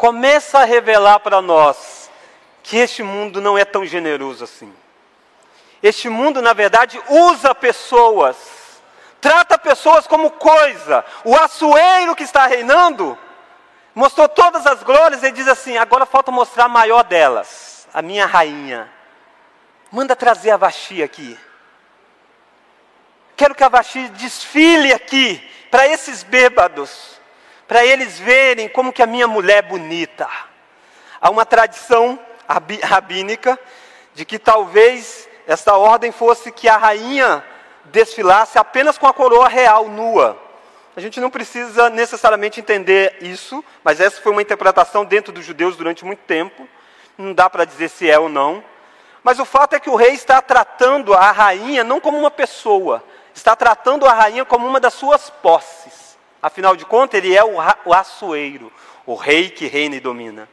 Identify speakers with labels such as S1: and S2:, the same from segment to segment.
S1: começa a revelar para nós que este mundo não é tão generoso assim. Este mundo, na verdade, usa pessoas, trata pessoas como coisa. O açoeiro que está reinando mostrou todas as glórias e diz assim: agora falta mostrar a maior delas, a minha rainha. Manda trazer a Vaxi aqui. Quero que a Vaxi desfile aqui para esses bêbados, para eles verem como que a minha mulher é bonita. Há uma tradição rabínica de que talvez esta ordem fosse que a rainha desfilasse apenas com a coroa real nua. A gente não precisa necessariamente entender isso, mas essa foi uma interpretação dentro dos judeus durante muito tempo. Não dá para dizer se é ou não. Mas o fato é que o rei está tratando a rainha não como uma pessoa, está tratando a rainha como uma das suas posses. Afinal de contas, ele é o, o açoeiro, o rei que reina e domina.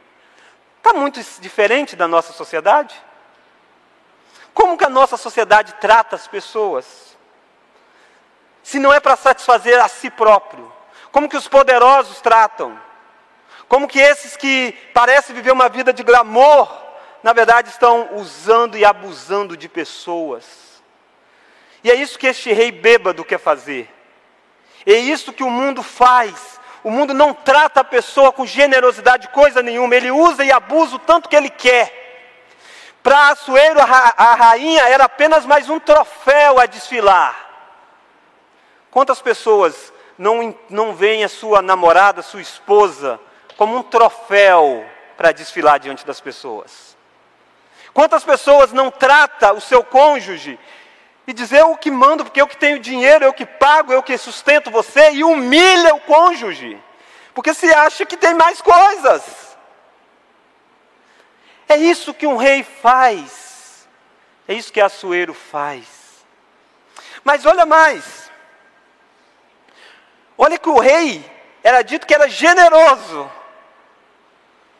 S1: Está muito diferente da nossa sociedade? Como que a nossa sociedade trata as pessoas? Se não é para satisfazer a si próprio. Como que os poderosos tratam? Como que esses que parecem viver uma vida de glamour, na verdade estão usando e abusando de pessoas? E é isso que este rei bêbado quer fazer. É isso que o mundo faz. O mundo não trata a pessoa com generosidade, coisa nenhuma. Ele usa e abusa o tanto que ele quer. Para Assuero, a rainha era apenas mais um troféu a desfilar. Quantas pessoas não, não veem a sua namorada, sua esposa, como um troféu para desfilar diante das pessoas? Quantas pessoas não trata o seu cônjuge e dizer eu que mando, porque eu que tenho dinheiro, eu que pago, eu que sustento você, e humilha o cônjuge, porque se acha que tem mais coisas. É isso que um rei faz, é isso que Assuero faz. Mas olha mais, olha que o rei era dito que era generoso,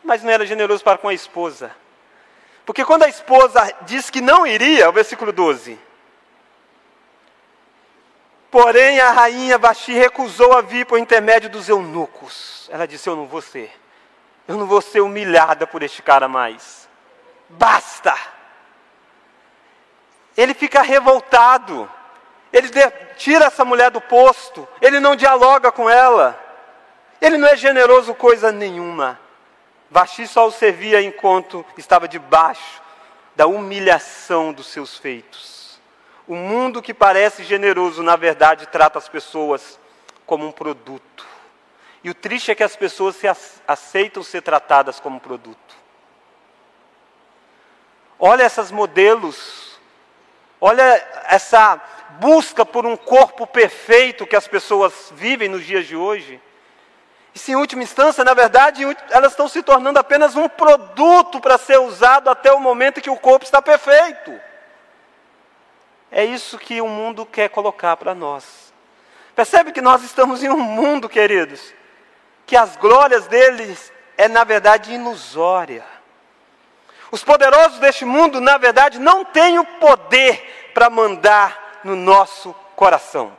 S1: mas não era generoso para com a esposa. Porque quando a esposa diz que não iria, o versículo 12, Porém, a rainha Vasti recusou a vir por intermédio dos eunucos. Ela disse: Eu não vou ser. Eu não vou ser humilhada por este cara mais. Basta. Ele fica revoltado. Ele tira essa mulher do posto. Ele não dialoga com ela. Ele não é generoso coisa nenhuma. Vasti só o servia enquanto estava debaixo da humilhação dos seus feitos. O mundo que parece generoso, na verdade, trata as pessoas como um produto. E o triste é que as pessoas se aceitam ser tratadas como produto. Olha esses modelos, olha essa busca por um corpo perfeito que as pessoas vivem nos dias de hoje. E se em última instância, na verdade, elas estão se tornando apenas um produto para ser usado até o momento que o corpo está perfeito. É isso que o mundo quer colocar para nós. Percebe que nós estamos em um mundo, queridos, que as glórias deles é na verdade ilusória. Os poderosos deste mundo, na verdade, não têm o poder para mandar no nosso coração.